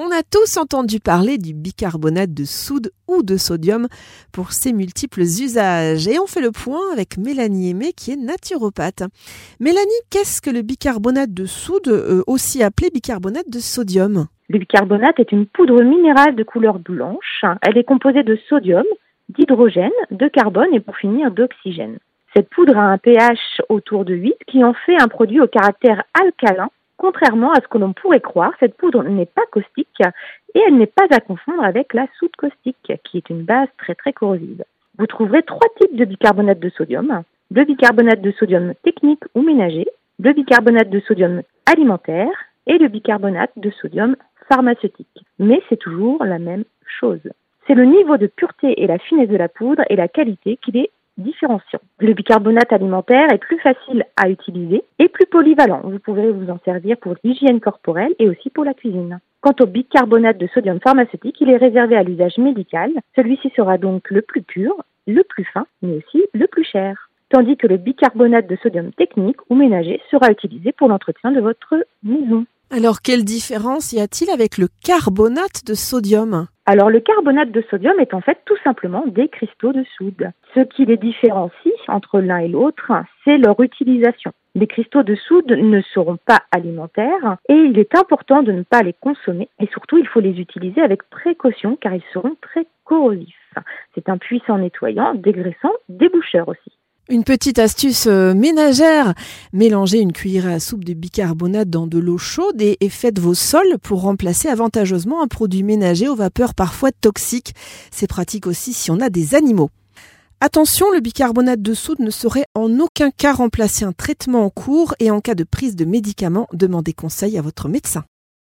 On a tous entendu parler du bicarbonate de soude ou de sodium pour ses multiples usages. Et on fait le point avec Mélanie Aimé qui est naturopathe. Mélanie, qu'est-ce que le bicarbonate de soude, euh, aussi appelé bicarbonate de sodium? Le bicarbonate est une poudre minérale de couleur blanche. Elle est composée de sodium, d'hydrogène, de carbone et pour finir d'oxygène. Cette poudre a un pH autour de 8 qui en fait un produit au caractère alcalin Contrairement à ce que l'on pourrait croire, cette poudre n'est pas caustique et elle n'est pas à confondre avec la soude caustique, qui est une base très très corrosive. Vous trouverez trois types de bicarbonate de sodium. Le bicarbonate de sodium technique ou ménager, le bicarbonate de sodium alimentaire et le bicarbonate de sodium pharmaceutique. Mais c'est toujours la même chose. C'est le niveau de pureté et la finesse de la poudre et la qualité qui les différenciant. Le bicarbonate alimentaire est plus facile à utiliser et plus polyvalent. Vous pourrez vous en servir pour l'hygiène corporelle et aussi pour la cuisine. Quant au bicarbonate de sodium pharmaceutique, il est réservé à l'usage médical. Celui-ci sera donc le plus pur, le plus fin, mais aussi le plus cher. Tandis que le bicarbonate de sodium technique ou ménager sera utilisé pour l'entretien de votre maison. Alors, quelle différence y a-t-il avec le carbonate de sodium? Alors le carbonate de sodium est en fait tout simplement des cristaux de soude. Ce qui les différencie entre l'un et l'autre, c'est leur utilisation. Les cristaux de soude ne seront pas alimentaires et il est important de ne pas les consommer et surtout il faut les utiliser avec précaution car ils seront très corrosifs. C'est un puissant nettoyant, dégraissant, déboucheur aussi. Une petite astuce euh, ménagère, mélangez une cuillère à soupe de bicarbonate dans de l'eau chaude et, faites vos sols pour remplacer avantageusement un produit ménager aux vapeurs parfois toxiques. C'est pratique aussi si on a des animaux. Attention, le bicarbonate de soude ne saurait en aucun cas remplacer un traitement en cours et en cas de prise de médicaments, demandez conseil à votre médecin.